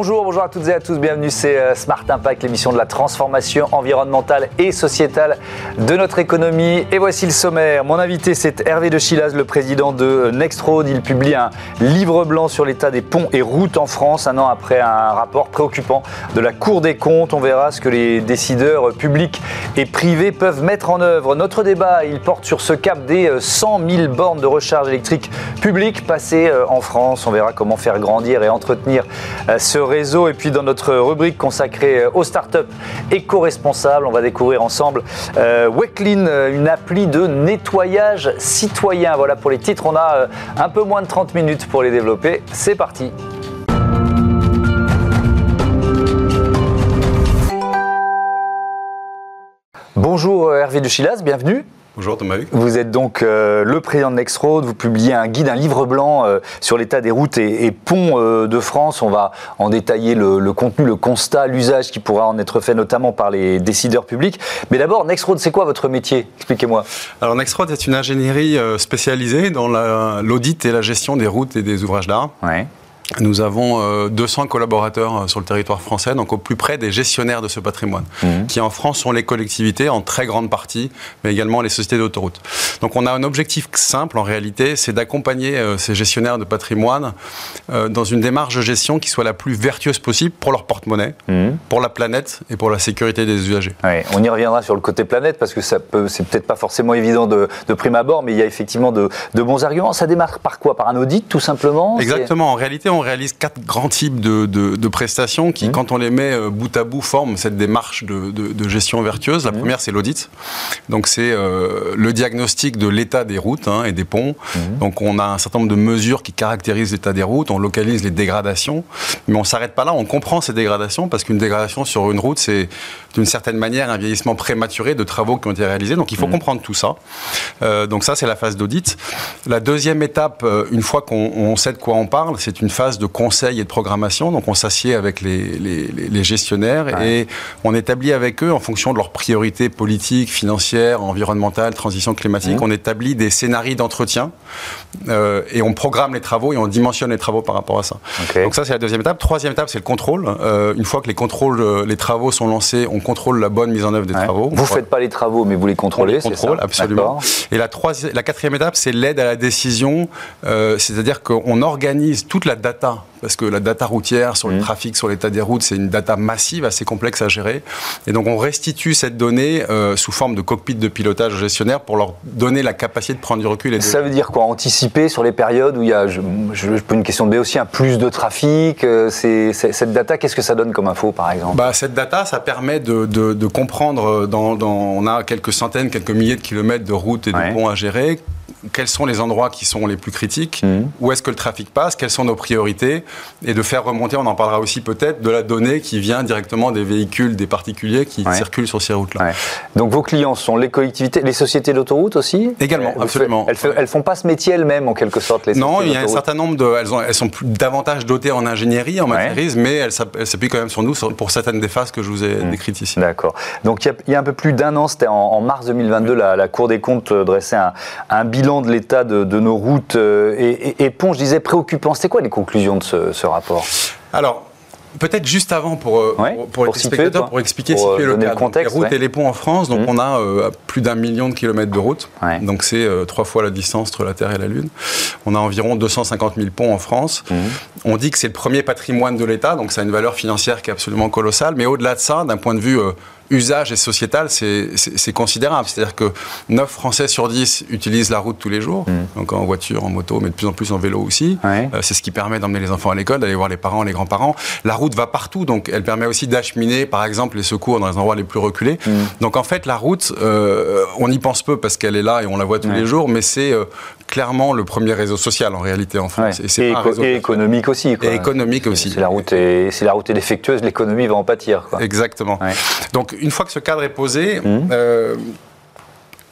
Bonjour, bonjour à toutes et à tous, bienvenue, c'est euh, Smart Impact, l'émission de la transformation environnementale et sociétale de notre économie. Et voici le sommaire. Mon invité, c'est Hervé de Chilaz, le président de Nextroad. Il publie un livre blanc sur l'état des ponts et routes en France, un an après un rapport préoccupant de la Cour des comptes. On verra ce que les décideurs publics et privés peuvent mettre en œuvre. Notre débat, il porte sur ce cap des 100 euh, 000 bornes de recharge électrique publiques passées euh, en France. On verra comment faire grandir et entretenir ce réseau. Et puis dans notre rubrique consacrée aux startups éco-responsables, on va découvrir ensemble euh, Weclean, une appli de nettoyage citoyen. Voilà pour les titres, on a euh, un peu moins de 30 minutes pour les développer. C'est parti. Bonjour euh, Hervé de Chilas, bienvenue. Bonjour Thomas Vous êtes donc euh, le président de Nextroad, vous publiez un guide, un livre blanc euh, sur l'état des routes et, ponts euh, de France. On va en détailler le, contenu, le constat, l'usage qui pourra en être fait notamment par les décideurs publics. Mais d'abord, Nextroad, c'est quoi votre métier? Expliquez-moi. Alors Nextroad est une ingénierie spécialisée dans l'audit et la gestion des routes et des ouvrages d'art. Ouais. Nous avons 200 euh, collaborateurs euh, sur le territoire français, donc au plus près des gestionnaires de ce patrimoine, mmh. qui en France sont les collectivités en très grande partie, mais également les sociétés d'autoroutes. Donc on a un objectif simple en réalité, c'est d'accompagner euh, ces gestionnaires de patrimoine dans une démarche de gestion qui soit la plus vertueuse possible pour leur porte-monnaie, mmh. pour la planète et pour la sécurité des usagers. on y reviendra sur le côté planète parce que ça peut, c'est peut-être pas forcément évident de, prime abord, mais il y a effectivement de, de, bons arguments. Ça démarre par quoi? Par un audit tout simplement? Exactement. En réalité, on on réalise quatre grands types de, prestations qui, mmh. quand on les met euh, bout à bout, forment cette démarche de, gestion vertueuse. La mmh. première, c'est l'audit. Donc, c'est euh, le diagnostic de l'état des routes hein, et des ponts. Mmh. Donc, on a un certain nombre de mesures qui caractérisent l'état des routes. On localise les dégradations. Mais on ne s'arrête pas là. On comprend ces dégradations parce qu'une dégradation sur une route, c'est d'une certaine manière un vieillissement prématuré de travaux qui ont été réalisés. Donc, il faut comprendre tout ça. Euh, donc, ça, c'est la phase d'audit. La deuxième étape, une fois qu'on sait de quoi on parle, c'est une phase de conseil et de programmation. Donc on s'assied avec les, gestionnaires et on établit avec eux, en fonction de leurs priorités politiques, financières, environnementales, transition climatique, mmh. on établit des scénarios d'entretien euh, et on programme les travaux et on dimensionne les travaux par rapport à ça. Donc ça c'est la deuxième étape. Troisième étape c'est le contrôle. Euh, une fois que les contrôles, euh, les travaux sont lancés, on contrôle la bonne mise en œuvre des travaux. Vous ne faites pas les travaux mais vous les contrôlez. On les contrôle absolument. Et la, troisième, la quatrième étape c'est l'aide à la décision, c'est-à-dire qu'on organise toute la data parce que la data routière sur le mmh. trafic, sur l'état des routes, c'est une data massive, assez complexe à gérer. Et donc on restitue cette donnée euh, sous forme de cockpit de pilotage aux gestionnaires pour leur donner la capacité de prendre du recul. Et Ça veut dire quoi? Anticiper sur les périodes où il y a, je, je, peux une question de B aussi, un plus de trafic euh, c'est, Cette data, qu'est-ce que ça donne comme info par exemple? Bah, Cette data, ça permet de, de, comprendre, dans, dans, on a quelques centaines, quelques milliers de kilomètres de routes et de ponts à gérer quels sont les endroits qui sont les plus critiques, mmh. où est-ce que le trafic passe, quelles sont nos priorités, et de faire remonter, on en parlera aussi peut-être, de la donnée qui vient directement des véhicules, des particuliers qui circulent sur ces routes-là. Donc vos clients sont les collectivités, les sociétés d'autoroutes aussi? Également, absolument. elles, ne font pas ce métier elles-mêmes en quelque sorte les Non, il y a un certain nombre de, elles, ont, elles sont plus, davantage dotées en ingénierie, en matérisme, mais elles s'appuient quand même sur nous pour certaines des phases que je vous ai mmh. décrites ici. D'accord. Donc il y, a, un peu plus d'un an, c'était en, mars 2022, la, Cour des comptes dressait un, un bilan de l'état de, nos routes euh, et, ponts, je disais, préoccupant. C'était quoi les conclusions de ce, rapport? Alors, Peut-être juste avant pour, euh, pour, les spectateurs, pour expliquer pour situer le, le contexte. les routes et les ponts en France, donc mmh. on a euh, plus d'un million de kilomètres de routes. Donc c'est trois fois la distance entre la Terre et la Lune. On a environ 250 000 ponts en France. Mmh. On dit que c'est le premier patrimoine de l'État, donc ça a une valeur financière qui est absolument colossale. Mais au-delà de ça, d'un point de vue usage et sociétal, c'est considérable. C'est-à-dire que 9 Français sur 10 utilisent la route tous les jours, mm. donc en voiture, en moto, mais de plus en plus en vélo aussi. Euh, c'est ce qui permet d'emmener les enfants à l'école, d'aller voir les parents, les grands-parents. La route va partout, donc elle permet aussi d'acheminer, par exemple, les secours dans les endroits les plus reculés. Mm. Donc en fait, la route, euh, on y pense peu parce qu'elle est là et on la voit tous les jours, mais c'est euh, clairement le premier réseau social en réalité en France. Et, économique aussi. Et économique aussi. Si la route est, si la route est défectueuse, l'économie va en pâtir. Exactement. Donc une fois que ce cadre est posé, mmh. euh,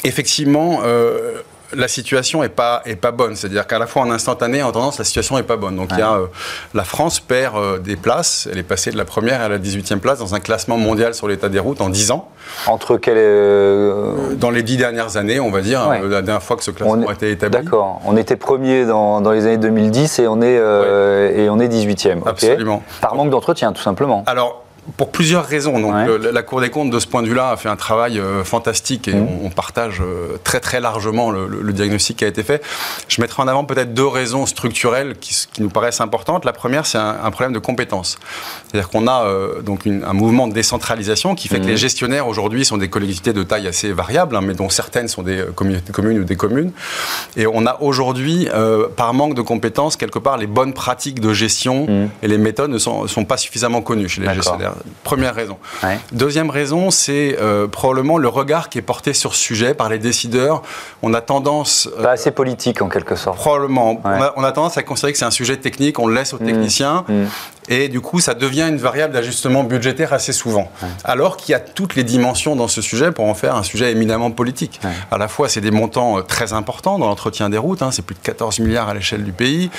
effectivement, euh, la situation est pas est pas bonne. C'est-à-dire qu'à la fois en instantané, en tendance, la situation est pas bonne. Donc il y a euh, la France perd euh, des places. Elle est passée de la première à la 18e place dans un classement mondial sur l'état des routes en 10 ans. Entre quelles euh, Dans les 10 dernières années, on va dire, la dernière fois que ce classement a été établi. D'accord. On était premier dans, dans, les années 2010 et on est et on est 18e. Absolument. Par manque d'entretien, tout simplement. Alors pour plusieurs raisons. Donc, la Cour des comptes, de ce point de vue-là, a fait un travail euh, fantastique et mmh. on, partage euh, très très largement le, diagnostic qui a été fait. Je mettrai en avant peut-être deux raisons structurelles qui, nous paraissent importantes. La première, c'est un, problème de compétence. C'est-à-dire qu'on a euh, donc un mouvement de décentralisation qui fait que mmh. les gestionnaires aujourd'hui sont des collectivités de taille assez variable, hein, mais dont certaines sont des communautés communes ou des communes. Et on a aujourd'hui, par manque de compétences, quelque part, les bonnes pratiques de gestion mmh. et les méthodes ne sont, sont pas suffisamment connues chez les gestionnaires. Première raison. Deuxième raison, c'est euh, probablement le regard qui est porté sur ce sujet par les décideurs. On a tendance... Euh, Pas assez politique en quelque sorte. Probablement. On, a, tendance à considérer que c'est un sujet technique, on le laisse aux mmh. techniciens. Mmh. Et du coup, ça devient une variable d'ajustement budgétaire assez souvent. Alors qu'il y a toutes les dimensions dans ce sujet pour en faire un sujet éminemment politique. À la fois, c'est des montants euh, très importants dans l'entretien des routes. Hein. c'est plus de 14 milliards à l'échelle du pays.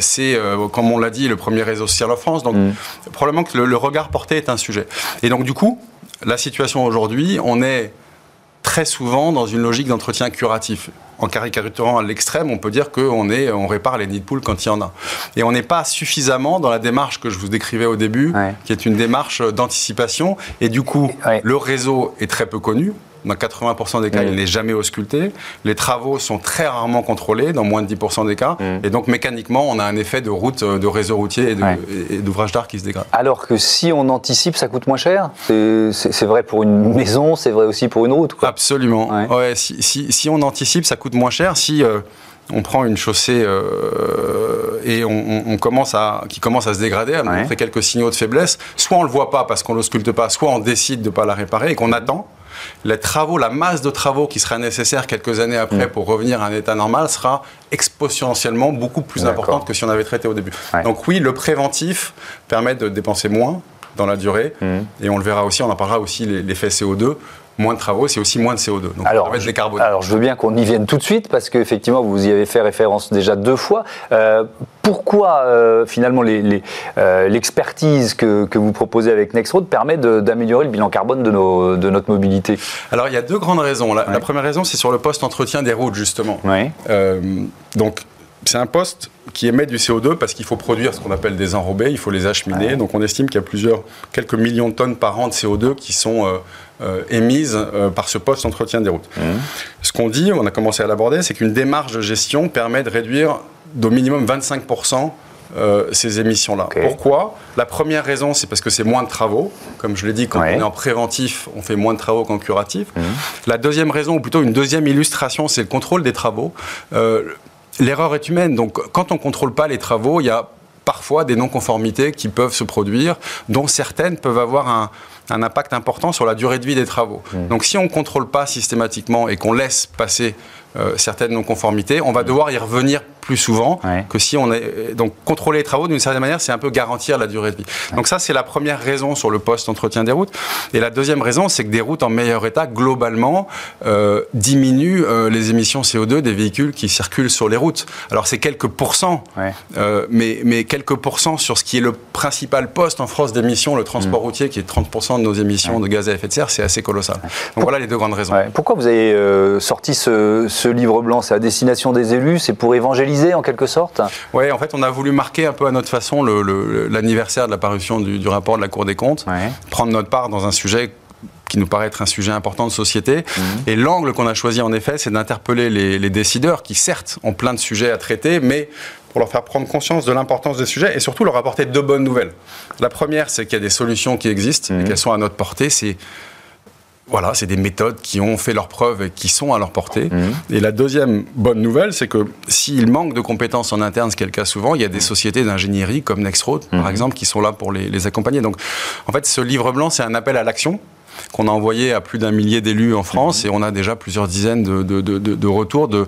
c'est, comme on l'a dit, le premier réseau social en France. Donc, mmh. probablement que le regard porté est un sujet. Et donc, du coup, la situation aujourd'hui, on est très souvent dans une logique d'entretien curatif. En caricaturant à l'extrême, on peut dire qu'on est, on répare les nids de poules quand il y en a. Et on n'est pas suffisamment dans la démarche que je vous décrivais au début, qui est une démarche d'anticipation. Et du coup, le réseau est très peu connu. Dans 80% des cas, il n'est jamais ausculté. Les travaux sont très rarement contrôlés, dans moins de 10% des cas. Mm. Et donc, mécaniquement, on a un effet de route, de réseau routier et d'ouvrage d'art qui se dégrade. Alors que si on anticipe, ça coûte moins cher C'est vrai pour une maison, c'est vrai aussi pour une route Absolument. Ouais. si, on anticipe, ça coûte moins cher. Si. Euh, on prend une chaussée euh, et on, commence à, qui commence à se dégrader, à montrer quelques signaux de faiblesse, soit on ne le voit pas parce qu'on ne l'ausculte pas, soit on décide de ne pas la réparer et qu'on attend les travaux, la masse de travaux qui sera nécessaire quelques années après mm. pour revenir à un état normal sera exponentiellement beaucoup plus importante que si on avait traité au début. Donc oui, le préventif permet de dépenser moins dans la durée, mm. et on le verra aussi, on en parlera aussi l'effet CO2 moins de travaux, c'est aussi moins de CO2. Donc, alors, je, alors, je veux bien qu'on y vienne tout de suite, parce qu'effectivement, vous y avez fait référence déjà deux fois. Euh, pourquoi, euh, finalement, euh, l'expertise que, que, vous proposez avec Nextroad permet d'améliorer le bilan carbone de, nos, de, notre mobilité? Alors, il y a deux grandes raisons. La, la première raison, c'est sur le poste entretien des routes, justement. Oui. donc, c'est un poste qui émet du CO2 parce qu'il faut produire ce qu'on appelle des enrobés, il faut les acheminer. Donc on estime qu'il y a plusieurs, quelques millions de tonnes par an de CO2 qui sont euh, euh, émises euh, par ce poste d'entretien des routes. Mmh. Ce qu'on dit, on a commencé à l'aborder, c'est qu'une démarche de gestion permet de réduire d'au minimum 25% ces émissions-là. Pourquoi? La première raison, c'est parce que c'est moins de travaux. Comme je l'ai dit, quand on est en préventif, on fait moins de travaux qu'en curatif. Mmh. La deuxième raison, ou plutôt une deuxième illustration, c'est le contrôle des travaux. L'erreur est humaine, donc quand on ne contrôle pas les travaux, il y a parfois des non-conformités qui peuvent se produire, dont certaines peuvent avoir un, impact important sur la durée de vie des travaux. Mmh. Donc si on ne contrôle pas systématiquement et qu'on laisse passer euh, certaines non-conformités, on va devoir y revenir plus souvent que si on est. Donc, contrôler les travaux, d'une certaine manière, c'est un peu garantir la durée de vie. Donc, ça, c'est la première raison sur le poste entretien des routes. Et la deuxième raison, c'est que des routes en meilleur état, globalement, euh, diminuent euh, les émissions CO2 des véhicules qui circulent sur les routes. Alors, c'est quelques pourcents, euh, mais, mais quelques pourcents sur ce qui est le principal poste en France d'émissions, le transport mm. routier, qui est 30% de nos émissions de gaz à effet de serre, c'est assez colossal. Donc, voilà les deux grandes raisons. Pourquoi vous avez sorti ce, ce livre blanc? C'est à destination des élus? C'est pour évangéliser en quelque sorte Oui, en fait, on a voulu marquer un peu à notre façon l'anniversaire de la parution du, rapport de la Cour des comptes, prendre notre part dans un sujet qui nous paraît être un sujet important de société. Mhm. Et l'angle qu'on a choisi, en effet, c'est d'interpeller les, décideurs qui, certes, ont plein de sujets à traiter, mais pour leur faire prendre conscience de l'importance des sujets et surtout leur apporter deux bonnes nouvelles. La première, c'est qu'il y a des solutions qui existent et mhm. qu'elles sont à notre portée. C'est voilà, c'est des méthodes qui ont fait leurs preuves et qui sont à leur portée. Mhm. Et la deuxième bonne nouvelle, c'est que s'il manque de compétences en interne, ce qui est le cas souvent, il y a des sociétés d'ingénierie comme Nextroad, par mhm. exemple, qui sont là pour les, les, accompagner. Donc, en fait, ce livre blanc, c'est un appel à l'action. Qu'on a envoyé à plus d'un millier d'élus en France mhm. et on a déjà plusieurs dizaines de, de, retours de,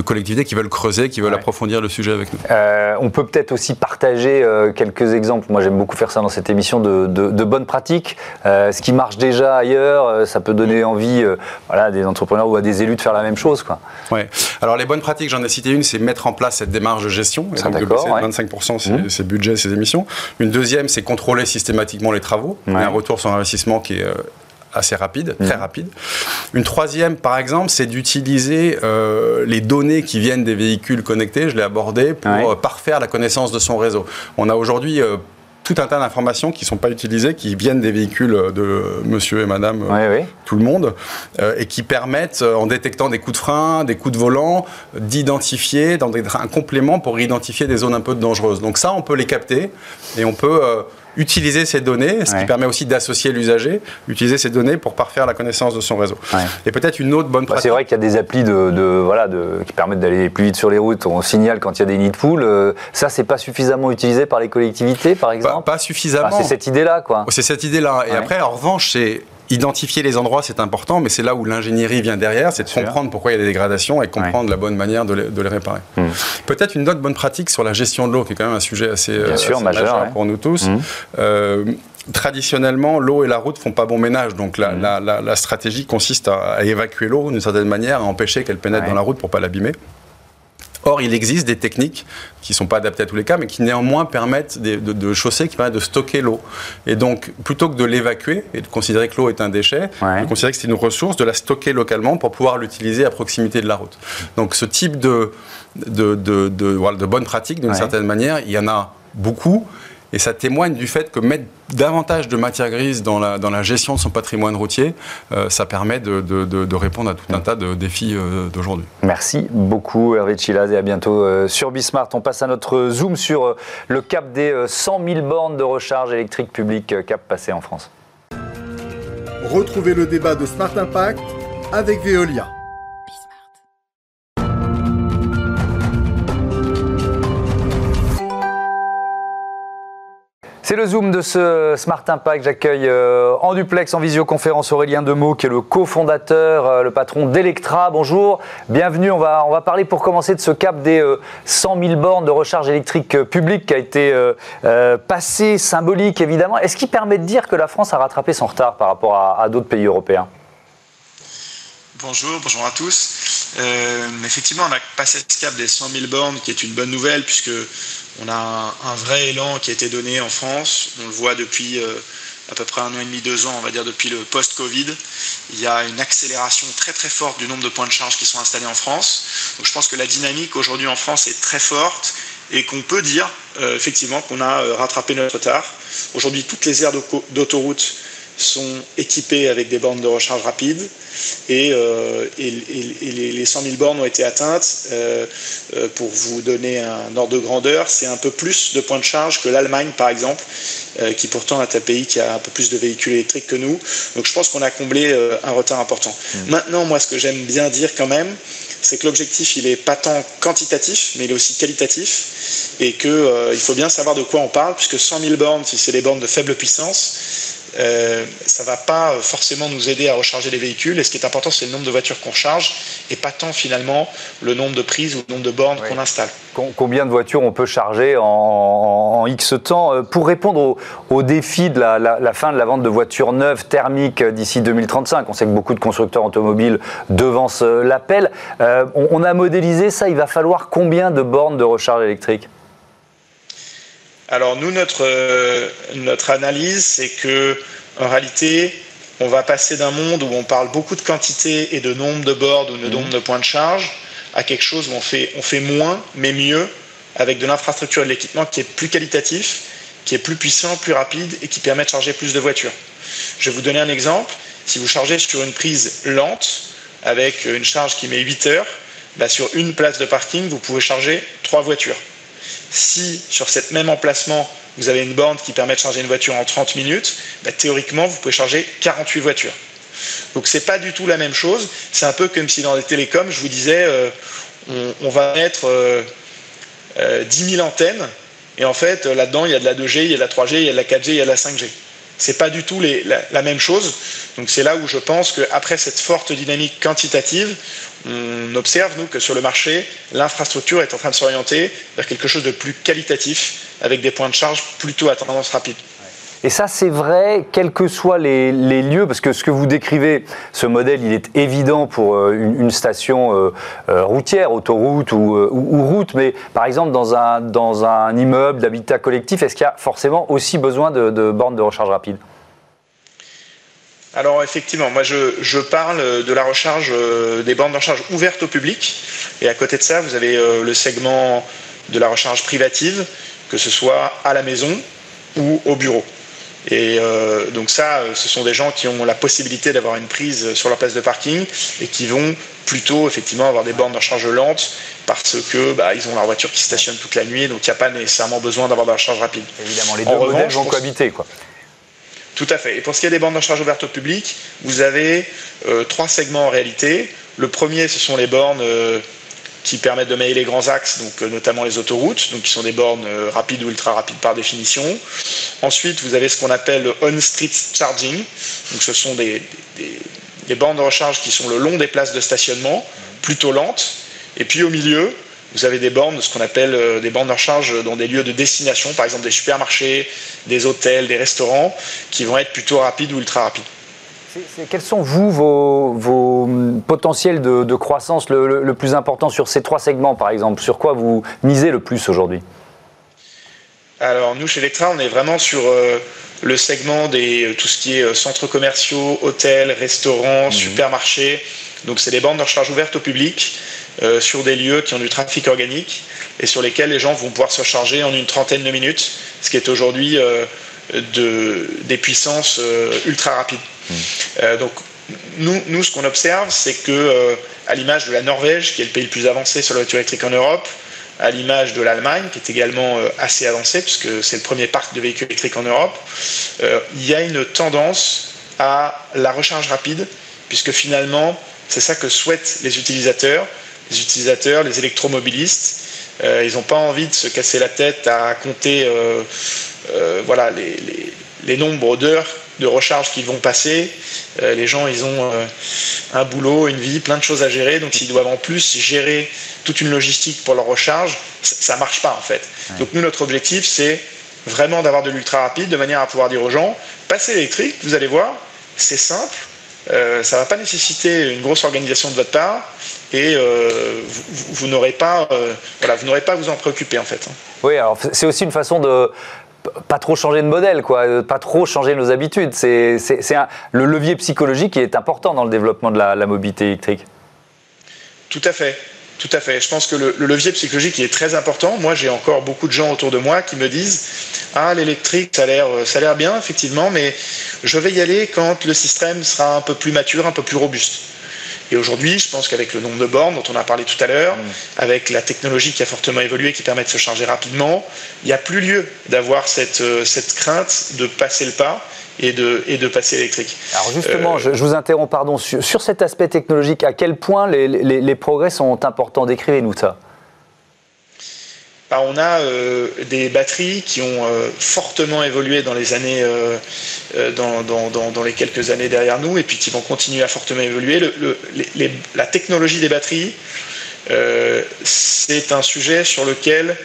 collectivités qui veulent creuser, qui veulent approfondir le sujet avec nous. Euh, on peut peut-être aussi partager euh, quelques exemples. Moi, j'aime beaucoup faire ça dans cette émission de, bonnes pratiques. Euh, ce qui marche déjà ailleurs, ça peut donner envie voilà, à des entrepreneurs ou à des élus de faire la même chose. Quoi. Ouais. Alors, les bonnes pratiques, j'en ai cité une, c'est mettre en place cette démarche de gestion. Et donc, 25%, c'est mmh. budget, ces émissions. Une deuxième, c'est contrôler systématiquement les travaux. Y a un retour sur investissement qui est assez rapide, très mhm. rapide. Une troisième, par exemple, c'est d'utiliser euh, les données qui viennent des véhicules connectés, je l'ai abordé, pour euh, parfaire la connaissance de son réseau. On a aujourd'hui euh, tout un tas d'informations qui ne sont pas utilisées, qui viennent des véhicules de monsieur et madame, tout le monde, et qui permettent, en détectant des coups de frein, des coups de volant, d'identifier, d'être un complément pour identifier des zones un peu dangereuses. Donc ça, on peut les capter et on peut utiliser ces données, ce qui permet aussi d'associer l'usager, utiliser ces données pour parfaire la connaissance de son réseau. Et peut-être une autre bonne pratique. c'est vrai qu'il y a des applis de, voilà, de, qui permettent d'aller plus vite sur les routes. On signale quand il y a des nids de poules. Euh, ça, c'est pas suffisamment utilisé par les collectivités, par exemple. Pas, suffisamment. c'est cette idée-là, quoi. C'est cette idée-là. Et après, en revanche, c'est identifier les endroits, c'est important, mais c'est là où l'ingénierie vient derrière, c'est de comprendre pourquoi il y a des dégradations et comprendre la bonne manière de les, réparer. Hmm. Peut-être une autre bonne pratique sur la gestion de l'eau, qui est quand même un sujet assez, euh, majeur, pour nous tous. Hmm. Euh, traditionnellement, l'eau et la route font pas bon ménage. Donc la, hmm. stratégie consiste à, évacuer l'eau d'une certaine manière, à empêcher qu'elle pénètre dans la route pour pas l'abîmer. Or, il existe des techniques qui ne sont pas adaptées à tous les cas, mais qui néanmoins permettent de, de, chausser, qui permettent de stocker l'eau. Et donc, plutôt que de l'évacuer et de considérer que l'eau est un déchet, de considérer que c'est une ressource, de la stocker localement pour pouvoir l'utiliser à proximité de la route. Donc, ce type de, de, de, de bonnes pratiques, d'une certaine manière, il y en a beaucoup. Et ça témoigne du fait que mettre davantage de matière grise dans la, dans la gestion de son patrimoine routier, euh, ça permet de, de, répondre à tout un tas de défis euh, d'aujourd'hui. Merci beaucoup Hervé Chilaz et à bientôt euh, sur Bismart. On passe à notre zoom sur le cap des 100 000 bornes de recharge électrique publique cap passé en France. Retrouvez le débat de Smart Impact avec Veolia. C'est le Zoom de ce Smart Impact. J'accueille euh, en duplex, en visioconférence, Aurélien Demeaux, qui est le cofondateur, euh, le patron d'Electra. Bonjour, bienvenue. On va, parler pour commencer de ce cap des 100 euh, 000 bornes de recharge électrique publique qui a été passé, symbolique évidemment. Est-ce qui permet de dire que la France a rattrapé son retard par rapport à, d'autres pays européens? Bonjour, bonjour à tous. effectivement, on a passé ce cap des 100 000 bornes, qui est une bonne nouvelle, puisque on a un, vrai élan qui a été donné en France. On le voit depuis euh, à peu près un an et demi, deux ans, on va dire depuis le post-Covid. Il y a une accélération très très forte du nombre de points de charge qui sont installés en France. Donc je pense que la dynamique aujourd'hui en France est très forte et qu'on peut dire euh, effectivement qu'on a euh, rattrapé notre retard. Aujourd'hui, toutes les aires d'autoroute sont équipées avec des bornes de recharge rapide et, euh, les 100 000 bornes ont été atteintes. Euh, euh, pour vous donner un ordre de grandeur, c'est un peu plus de points de charge que l'Allemagne, par exemple, qui pourtant est un pays qui a un peu plus de véhicules électriques que nous. Donc je pense qu'on a comblé un retard important. Mmh. Maintenant, moi, ce que j'aime bien dire quand même, c'est que l'objectif, il n'est pas tant quantitatif, mais il est aussi qualitatif, et qu'il faut bien savoir de quoi on parle, puisque 100 000 bornes, si c'est des bornes de faible puissance, euh, ça ne va pas forcément nous aider à recharger les véhicules. Et ce qui est important, c'est le nombre de voitures qu'on charge et pas tant finalement le nombre de prises ou le nombre de bornes qu'on installe. Combien de voitures on peut charger en, X temps? Euh, Pour répondre au, défi de la, fin de la vente de voitures neuves thermiques d'ici 2035, on sait que beaucoup de constructeurs automobiles devancent euh, l'appel. on a modélisé ça, il va falloir combien de bornes de recharge électrique? Alors nous, notre, euh, notre analyse, c'est que en réalité, on va passer d'un monde où on parle beaucoup de quantité et de nombre de bords ou de mhm. nombre de points de charge à quelque chose où on fait, on fait moins, mais mieux, avec de l'infrastructure et de l'équipement qui est plus qualitatif, qui est plus puissant, plus rapide et qui permet de charger plus de voitures. Je vais vous donner un exemple. Si vous chargez sur une prise lente, avec une charge qui met 8 heures, bah, sur une place de parking, vous pouvez charger 3 voitures. Si sur cet même emplacement, vous avez une borne qui permet de charger une voiture en 30 minutes, bah, théoriquement, vous pouvez charger 48 voitures. Donc ce n'est pas du tout la même chose. C'est un peu comme si dans les télécoms, je vous disais, euh, on, va mettre 10 euh, 000 euh, antennes, et en fait, là-dedans, il y a de la 2G, il y a de la 3G, il y a de la 4G, il y a de la 5G. C'est pas du tout la, même chose. Donc c'est là où je pense qu'après cette forte dynamique quantitative, on observe nous que sur le marché, l'infrastructure est en train de s'orienter vers quelque chose de plus qualitatif, avec des points de charge plutôt à tendance rapide. Et ça, c'est vrai, quels que soient les, lieux, parce que ce que vous décrivez, ce modèle, il est évident pour euh, une, station euh, euh, routière, autoroute ou, route, mais par exemple, dans un, immeuble d'habitat collectif, est-ce qu'il y a forcément aussi besoin de, bornes de recharge rapide? Alors effectivement, moi je, parle de la recharge, des bornes de recharge ouvertes au public. Et à côté de ça, vous avez le segment de la recharge privative, que ce soit à la maison ou au bureau. Et euh, donc ça, ce sont des gens qui ont la possibilité d'avoir une prise sur leur place de parking et qui vont plutôt effectivement avoir des bornes de recharge lente parce que bah, ils ont leur voiture qui stationne toute la nuit, donc il n'y a pas nécessairement besoin d'avoir de la recharge rapide. Évidemment, les deux modèles vont cohabiter, quoi. Tout à fait. Et pour ce qui est des bornes de recharge ouvertes au public, vous avez euh, trois segments en réalité. Le premier, ce sont les bornes euh, qui permettent de mailler les grands axes, donc euh, notamment les autoroutes, donc qui sont des bornes euh, rapides ou ultra rapides par définition. Ensuite, vous avez ce qu'on appelle le on-street charging, donc ce sont des, des, bornes de recharge qui sont le long des places de stationnement, plutôt lentes. Et puis au milieu, vous avez des bornes, ce qu'on appelle euh, des bornes de recharge dans des lieux de destination, par exemple des supermarchés, des hôtels, des restaurants, qui vont être plutôt rapides ou ultra rapides. Quels sont, vous, vos, potentiels de, croissance le, plus important sur ces trois segments, par exemple? Sur quoi vous misez le plus aujourd'hui? Alors, nous, chez Electra, on est vraiment sur euh, le segment des euh, tout ce qui est euh, centres commerciaux, hôtels, restaurants, mhm. supermarchés. Donc, c'est des bandes de recharge ouvertes au public sur des lieux qui ont du trafic organique et sur lesquels les gens vont pouvoir se charger en une trentaine de minutes, ce qui est aujourd'hui de, des puissances ultra rapides. Euh, donc, nous, ce qu'on observe, c'est que, euh, à l'image de la Norvège, qui est le pays le plus avancé sur la voiture électrique en Europe, à l'image de l'Allemagne, qui est également euh, assez avancée, puisque c'est le premier parc de véhicules électriques en Europe, il y a une tendance à la recharge rapide, puisque finalement, c'est ça que souhaitent les utilisateurs, les utilisateurs, les électromobilistes. ils n'ont pas envie de se casser la tête à compter voilà, les nombres d'heures de recharge qu'ils vont passer. Euh, les gens, ils ont euh, un boulot, une vie, plein de choses à gérer. Donc, s'ils doivent en plus gérer toute une logistique pour leur recharge, ça ne marche pas en fait. Donc, nous, notre objectif, c'est vraiment d'avoir de l'ultra rapide de manière à pouvoir dire aux gens passez l'électrique, vous allez voir, c'est simple. Euh, ça ne va pas nécessiter une grosse organisation de votre part et vous, n'aurez pas, voilà, vous n'aurez pas à vous en préoccuper en fait. Hein. Oui, alors c'est aussi une façon de pas trop changer de modèle, quoi, euh, pas trop changer nos habitudes. C'est le levier psychologique qui est important dans le développement de la, mobilité électrique. Tout à fait. Tout à fait. Je pense que le, levier psychologique est très important. Moi, j'ai encore beaucoup de gens autour de moi qui me disent Ah, l'électrique, ça a l'air bien, effectivement, mais je vais y aller quand le système sera un peu plus mature, un peu plus robuste. Et aujourd'hui, je pense qu'avec le nombre de bornes dont on a parlé tout à l'heure, mm. avec la technologie qui a fortement évolué, qui permet de se charger rapidement, il n'y a plus lieu d'avoir cette, euh, cette crainte de passer le pas et de, et de passer électrique. Alors justement, je, vous interromps, pardon, sur, sur, cet aspect technologique, à quel point les, les, les progrès sont importants? Décrivez-nous ça. Bah, on a euh, des batteries qui ont euh, fortement évolué dans les années, euh, dans, les quelques années derrière nous, et puis qui vont continuer à fortement évoluer. la technologie des batteries, c'est un sujet sur lequel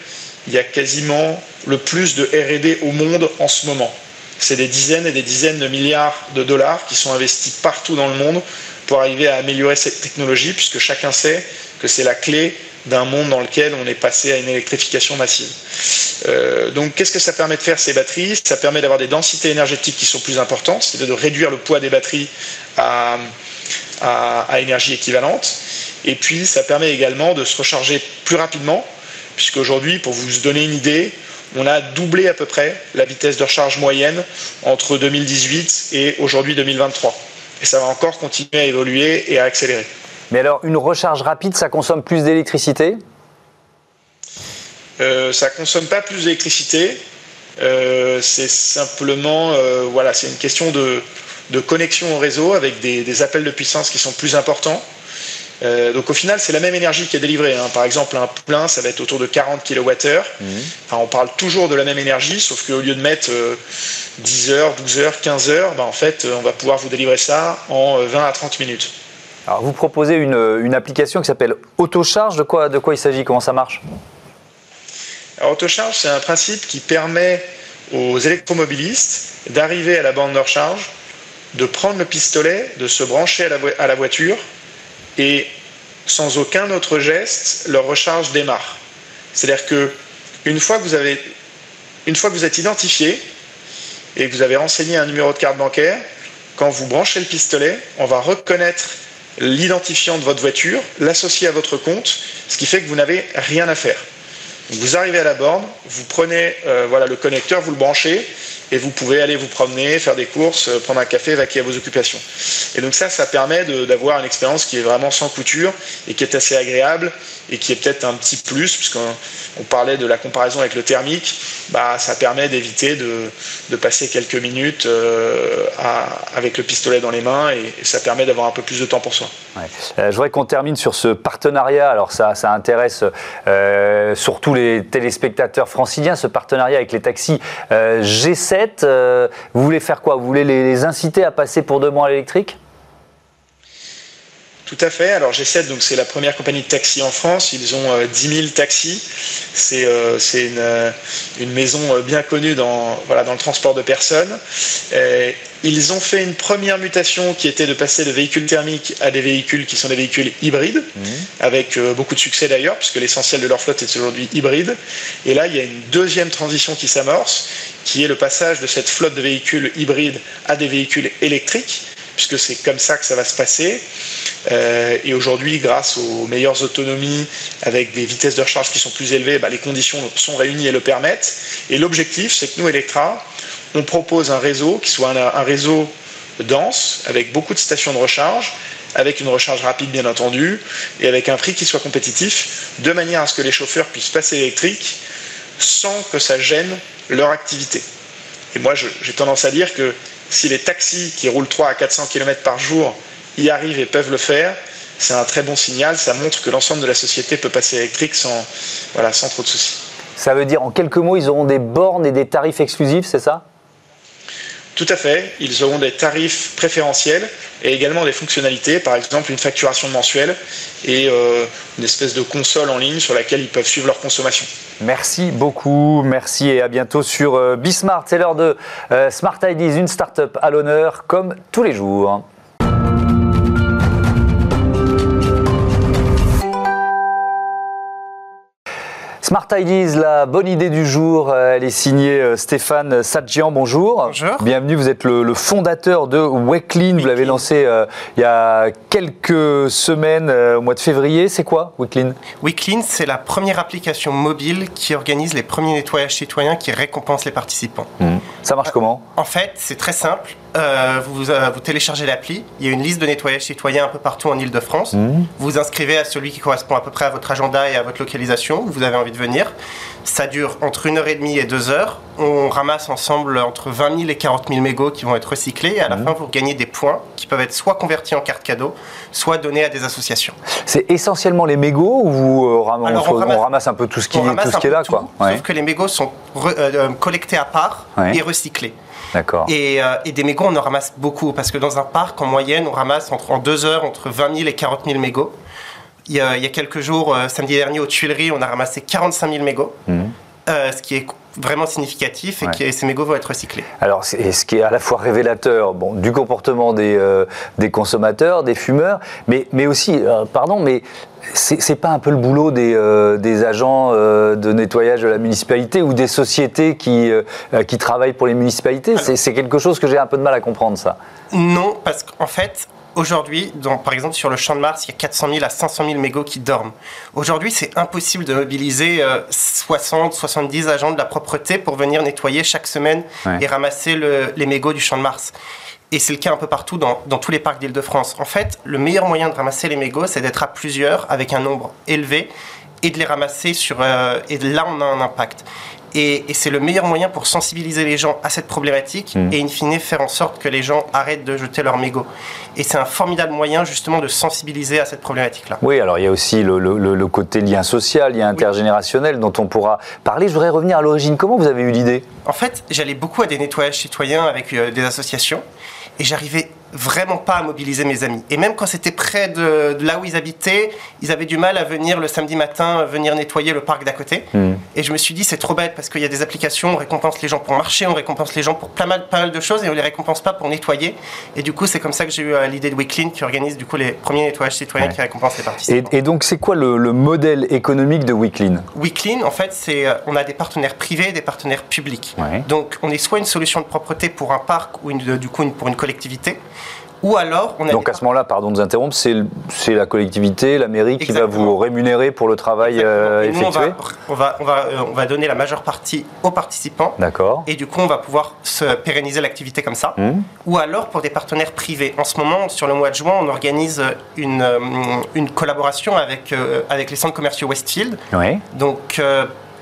il y a quasiment le plus de R&D au monde en ce moment. C'est des dizaines et des dizaines de milliards de dollars qui sont investis partout dans le monde pour arriver à améliorer cette technologie, puisque chacun sait que c'est la clé d'un monde dans lequel on est passé à une électrification massive. Euh, donc qu'est-ce que ça permet de faire ces batteries? Ça permet d'avoir des densités énergétiques qui sont plus importantes, c'est-à-dire de réduire le poids des batteries à, énergie équivalente. Et puis ça permet également de se recharger plus rapidement, puisque aujourd'hui, pour vous donner une idée, on a doublé à peu près la vitesse de recharge moyenne entre 2018 et aujourd'hui 2023. Et ça va encore continuer à évoluer et à accélérer. Mais alors, une recharge rapide, ça consomme plus d'électricité? Euh, Ça consomme pas plus d'électricité. Euh, c'est simplement, euh, voilà, c'est une question de, connexion au réseau avec des, appels de puissance qui sont plus importants. Euh, donc au final, c'est la même énergie qui est délivrée. Hein. Par exemple, un plein, ça va être autour de 40 kWh. Mmh. Enfin, on parle toujours de la même énergie, sauf qu'au lieu de mettre 10 heures, 12 heures, 15 heures, ben, en fait, on va pouvoir vous délivrer ça en 20 à 30 minutes. Vous proposez une, application qui s'appelle Autocharge. De quoi, il s'agit? Comment ça marche? Autocharge, c'est un principe qui permet aux électromobilistes d'arriver à la bande de recharge, de prendre le pistolet, de se brancher à la, voiture et sans aucun autre geste, leur recharge démarre. C'est-à-dire que une fois que vous avez, une fois que vous êtes identifié et que vous avez renseigné un numéro de carte bancaire, quand vous branchez le pistolet, on va reconnaître l'identifiant de votre voiture, l'associer à votre compte, ce qui fait que vous n'avez rien à faire. vous arrivez à la borne, vous prenez euh, voilà, le connecteur, vous le branchez, et vous pouvez aller vous promener, faire des courses, euh, prendre un café, vaquer à vos occupations. Et donc ça, ça permet d'avoir une expérience qui est vraiment sans couture et qui est assez agréable et qui est peut-être un petit plus, puisqu'on parlait de la comparaison avec le thermique, bah, ça permet d'éviter de, passer quelques minutes euh, avec le pistolet dans les mains et, ça permet d'avoir un peu plus de temps pour soi. Euh, je voudrais qu'on termine sur ce partenariat. Alors ça, ça intéresse surtout les téléspectateurs franciliens, ce partenariat avec les taxis G7 euh, vous voulez faire quoi? Vous voulez les, inciter à passer pour deux mois à l'électrique? Tout à fait. Alors G7, donc c'est la première compagnie de taxi en France. Ils ont 10 euh, 000 taxis. C'est euh, une, maison bien connue dans, voilà, dans le transport de personnes. ils ont fait une première mutation qui était de passer de véhicules thermiques à des véhicules qui sont des véhicules hybrides, mmh. avec beaucoup de succès d'ailleurs, puisque l'essentiel de leur flotte est aujourd'hui hybride. Et là, il y a une deuxième transition qui s'amorce, qui est le passage de cette flotte de véhicules hybrides à des véhicules électriques, puisque c'est comme ça que ça va se passer. Euh, et aujourd'hui, grâce aux meilleures autonomies, avec des vitesses de recharge qui sont plus élevées, bah, les conditions sont réunies et le permettent. Et l'objectif, c'est que nous, Electra, on propose un réseau qui soit un, réseau dense, avec beaucoup de stations de recharge, avec une recharge rapide bien entendu, et avec un prix qui soit compétitif, de manière à ce que les chauffeurs puissent passer électrique sans que ça gêne leur activité. Et moi, j'ai tendance à dire que si les taxis qui roulent 3 à 400 km par jour y arrivent et peuvent le faire, c'est un très bon signal. Ça montre que l'ensemble de la société peut passer électrique sans, voilà, sans trop de soucis. Ça veut dire, en quelques mots, ils auront des bornes et des tarifs exclusifs, c'est ça? Tout à fait. Ils auront des tarifs préférentiels et également des fonctionnalités, par exemple une facturation mensuelle et euh, une espèce de console en ligne sur laquelle ils peuvent suivre leur consommation. Merci beaucoup, merci et à bientôt sur euh, Bismart. C'est l'heure de euh, Smart Ideas, une start-up à l'honneur comme tous les jours. Smart Ideas, la bonne idée du jour, euh, elle est signée euh, Stéphane Sadjian. Bonjour. Bonjour. Bienvenue, vous êtes le, fondateur de Weklin. Vous l'avez lancé euh, il y a quelques semaines, au mois de février. C'est quoi Weklin Weklin, c'est la première application mobile qui organise les premiers nettoyages citoyens qui récompensent les participants. Mmh. Ça marche comment? En fait, c'est très simple. Euh, vous, euh, vous, téléchargez l'appli, il y a une liste de nettoyage citoyen un peu partout en Ile-de-France. Mmh. Vous vous inscrivez à celui qui correspond à peu près à votre agenda et à votre localisation où vous avez envie de venir. Ça dure entre 1h30 et 2 heures. On ramasse ensemble entre 20 000 et 40 000 mégots qui vont être recyclés. Et à la mmh. fin, vous gagnez des points qui peuvent être soit convertis en carte cadeau, soit donnés à des associations. C'est essentiellement les mégots ou vous, euh, on, ramasse, un peu tout ce qui, tout ce qui est là quoi. Sauf que les mégots sont collectés à part et recyclés. D'accord. Et, euh, et, des mégots, on en ramasse beaucoup parce que dans un parc, en moyenne, on ramasse entre, en deux heures entre 20 000 et 40 000 mégots. Il y a, il y a quelques jours, euh, samedi dernier, aux Tuileries, on a ramassé 45 000 mégots, mmh. Euh, ce qui est vraiment significatif et que ces mégots vont être recyclés. Alors, ce qui est à la fois révélateur bon, du comportement des, euh, des consommateurs, des fumeurs, mais, mais aussi, euh, pardon, mais c'est pas un peu le boulot des, euh, des agents de nettoyage de la municipalité ou des sociétés qui, qui travaillent pour les municipalités C'est quelque chose que j'ai un peu de mal à comprendre, ça. Non, parce qu'en fait, Aujourd'hui, par exemple, sur le champ de Mars, il y a 400 000 à 500 000 mégots qui dorment. Aujourd'hui, c'est impossible de mobiliser 60, euh, 70 agents de la propreté pour venir nettoyer chaque semaine et ramasser les mégots du champ de Mars. Et c'est le cas un peu partout dans, tous les parcs d'Île-de-France. En fait, le meilleur moyen de ramasser les mégots, c'est d'être à plusieurs avec un nombre élevé et de les ramasser sur. Euh, et là, on a un impact. Et, et c'est le meilleur moyen pour sensibiliser les gens à cette problématique Mhm. et in fine faire en sorte que les gens arrêtent de jeter leurs mégots. Et c'est un formidable moyen justement de sensibiliser à cette problématique-là. Oui, alors il y a aussi le, le- le- le côté lien social, lien intergénérationnel dont on pourra parler. Je voudrais revenir à l'origine. Comment vous avez eu l'idée? En fait, j'allais beaucoup à des nettoyages citoyens avec euh, des associations et j'arrivais vraiment pas à mobiliser mes amis. Et même quand c'était près de, de là où ils habitaient, ils avaient du mal à venir le samedi matin, euh, venir nettoyer le parc d'à côté. Et je me suis dit, c'est trop bête parce qu'il y a des applications, on récompense les gens pour marcher, on récompense les gens pour plein mal, pas mal de choses et on les récompense pas pour nettoyer. Et du coup, c'est comme ça que j'ai eu euh, l'idée de WeClean qui organise du coup les premiers nettoyages citoyens Ouais. qui récompensent les participants. et donc, c'est quoi le, le modèle économique de Weeklin WeClean, en fait, c'est euh, on a des partenaires privés et des partenaires publics. Ouais. Donc, on est soit une solution de propreté pour un parc ou une, du coup une- pour une collectivité, ou alors on a Donc à ce moment-là, pardon de vous interrompre, c'est la collectivité, la mairie qui va vous rémunérer pour le travail euh, nous, on effectué va, on, va, on, va, euh, on va donner la majeure partie aux participants. D'accord. Et du coup, on va pouvoir se pérenniser l'activité comme ça. Mmh. Ou alors pour des partenaires privés. En ce moment, sur le mois de juin, on organise une, euh, une collaboration avec, euh, avec les centres commerciaux Westfield. Oui. donc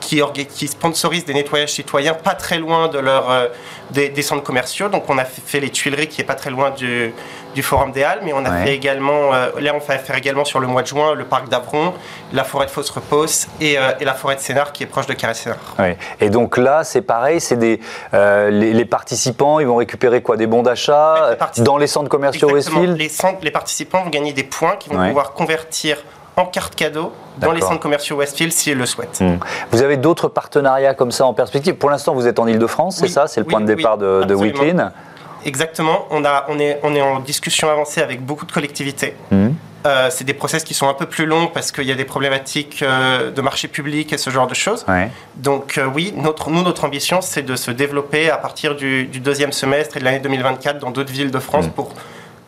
qui, qui sponsorise des nettoyages citoyens pas très loin de leur, euh, des, des centres commerciaux. Donc on a fait, les Tuileries qui est pas très loin du, du Forum des Halles, mais on a Ouais. fait également, euh, là on va faire également sur le mois de juin le parc d'Avron, la forêt de Fausse-Repose et, euh, et la forêt de Sénart qui est proche de Carré-Sénart. Oui. Et donc là, c'est pareil, c'est des les, les participants, ils vont récupérer quoi Des bons d'achat dans les centres commerciaux. Westfield Les, centres- les participants vont gagner des points qu'ils vont Ouais. pouvoir convertir en carte cadeau dans les centres commerciaux Westfield s'ils le souhaitent. Hmm. Vous avez d'autres partenariats comme ça en perspective? Pour l'instant, vous êtes en Ile-de-France, c'est ça? C'est le oui, point de oui, départ de, de. Weeklin Exactement, on, a, on, est, on est en discussion avancée avec beaucoup de collectivités. Hmm. Euh, c'est des process qui sont un peu plus longs parce qu'il y a des problématiques euh, de marché public et ce genre de choses. Ouais. Donc euh, oui, notre, nous, notre ambition, c'est de se développer à partir du, du deuxième semestre et de l'année 2024 dans d'autres villes de France pour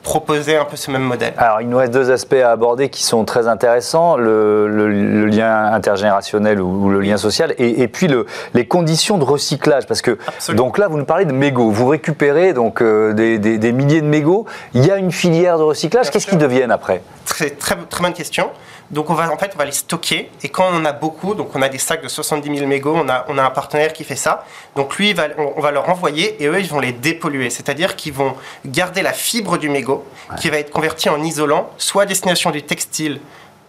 proposer un peu ce même modèle. Alors, il nous reste deux aspects à aborder qui sont très intéressants le, le- le lien intergénérationnel ou, ou le lien social, et, et puis le, les conditions de recyclage. Parce que, Absolument. donc là, vous nous parlez de mégots. Vous récupérez donc euh, des, des- des milliers de mégots. Il y a une filière de recyclage. Qu'est-ce qu'ils deviennent après? Très, très, très bonne question. Donc on va en fait on va les stocker et quand on en a beaucoup, donc on a des sacs de 70 000 mégots, on a, on a un partenaire qui fait ça. Donc lui, il va, on, on va leur envoyer et eux ils vont les dépolluer, c'est-à-dire qu'ils vont garder la fibre du mégot qui va être convertie en isolant, soit à destination du textile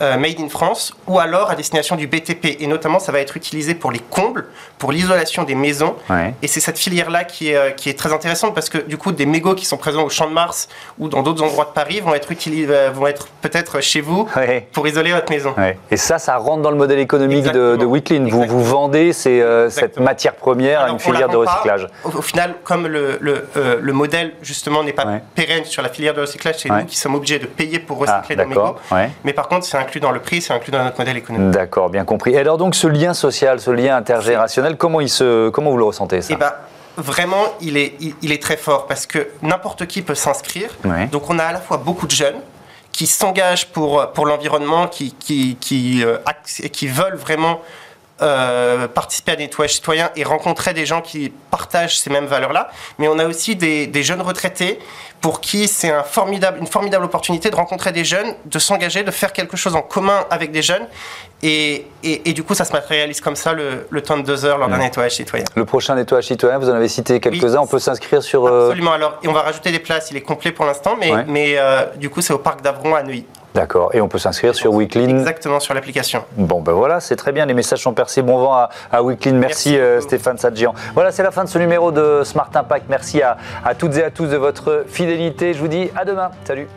euh, made in France ou alors à destination du BTP et notamment ça va être utilisé pour les combles, pour l'isolation des maisons Ouais. et c'est cette filière-là qui est, euh, qui est très intéressante parce que du coup, des mégots qui sont présents au Champ de Mars ou dans d'autres endroits de Paris vont être, euh, vont être peut-être chez vous Ouais. pour isoler votre maison. Ouais. Et ça, ça rentre dans le modèle économique de, Exactement. de Weeklin. Vous, vous vendez ces, euh, cette matière première à une filière de pas. recyclage. Au, au final, comme le, le, euh, le modèle justement n'est pas pérenne sur la filière de recyclage, c'est nous qui sommes obligés de payer pour Ah, recycler nos d'accord. mégots. Mais par contre, c'est inclus dans le prix, c'est inclus dans notre modèle économique. D'accord, bien compris. Et alors donc ce lien social, ce lien intergénérationnel, comment, il se, comment vous le ressentez ça? Et ben vraiment, il est, il, il est très fort parce que n'importe qui peut s'inscrire. Donc on a à la fois beaucoup de jeunes qui s'engagent pour, pour l'environnement, qui, qui, qui, euh, qui veulent vraiment euh, participer à des nettoyages citoyens et rencontrer des gens qui partagent ces mêmes valeurs-là. Mais on a aussi des, des jeunes retraités pour qui c'est un formidable, une formidable opportunité de rencontrer des jeunes, de s'engager, de faire quelque chose en commun avec des jeunes. Et, et, et du coup, ça se matérialise comme ça le, le temps de deux heures lors d'un nettoyage citoyen. Le prochain nettoyage citoyen, vous en avez cité quelques-uns, on peut s'inscrire sur... euh, Absolument. Alors, et on va rajouter des places. Il est complet pour l'instant, mais, Ouais. mais euh, du coup, c'est au parc d'Avron à Neuilly. D'accord, et on peut s'inscrire sur Weeklin. Exactement sur l'application. Bon ben voilà, c'est très bien, les messages sont percés. Bon vent à, à. Merci, Merci euh. Stéphane Sadjian. Voilà, c'est la fin de ce numéro de Smart Impact. Merci à, à toutes et à tous de votre fidélité. Je vous dis à demain. Salut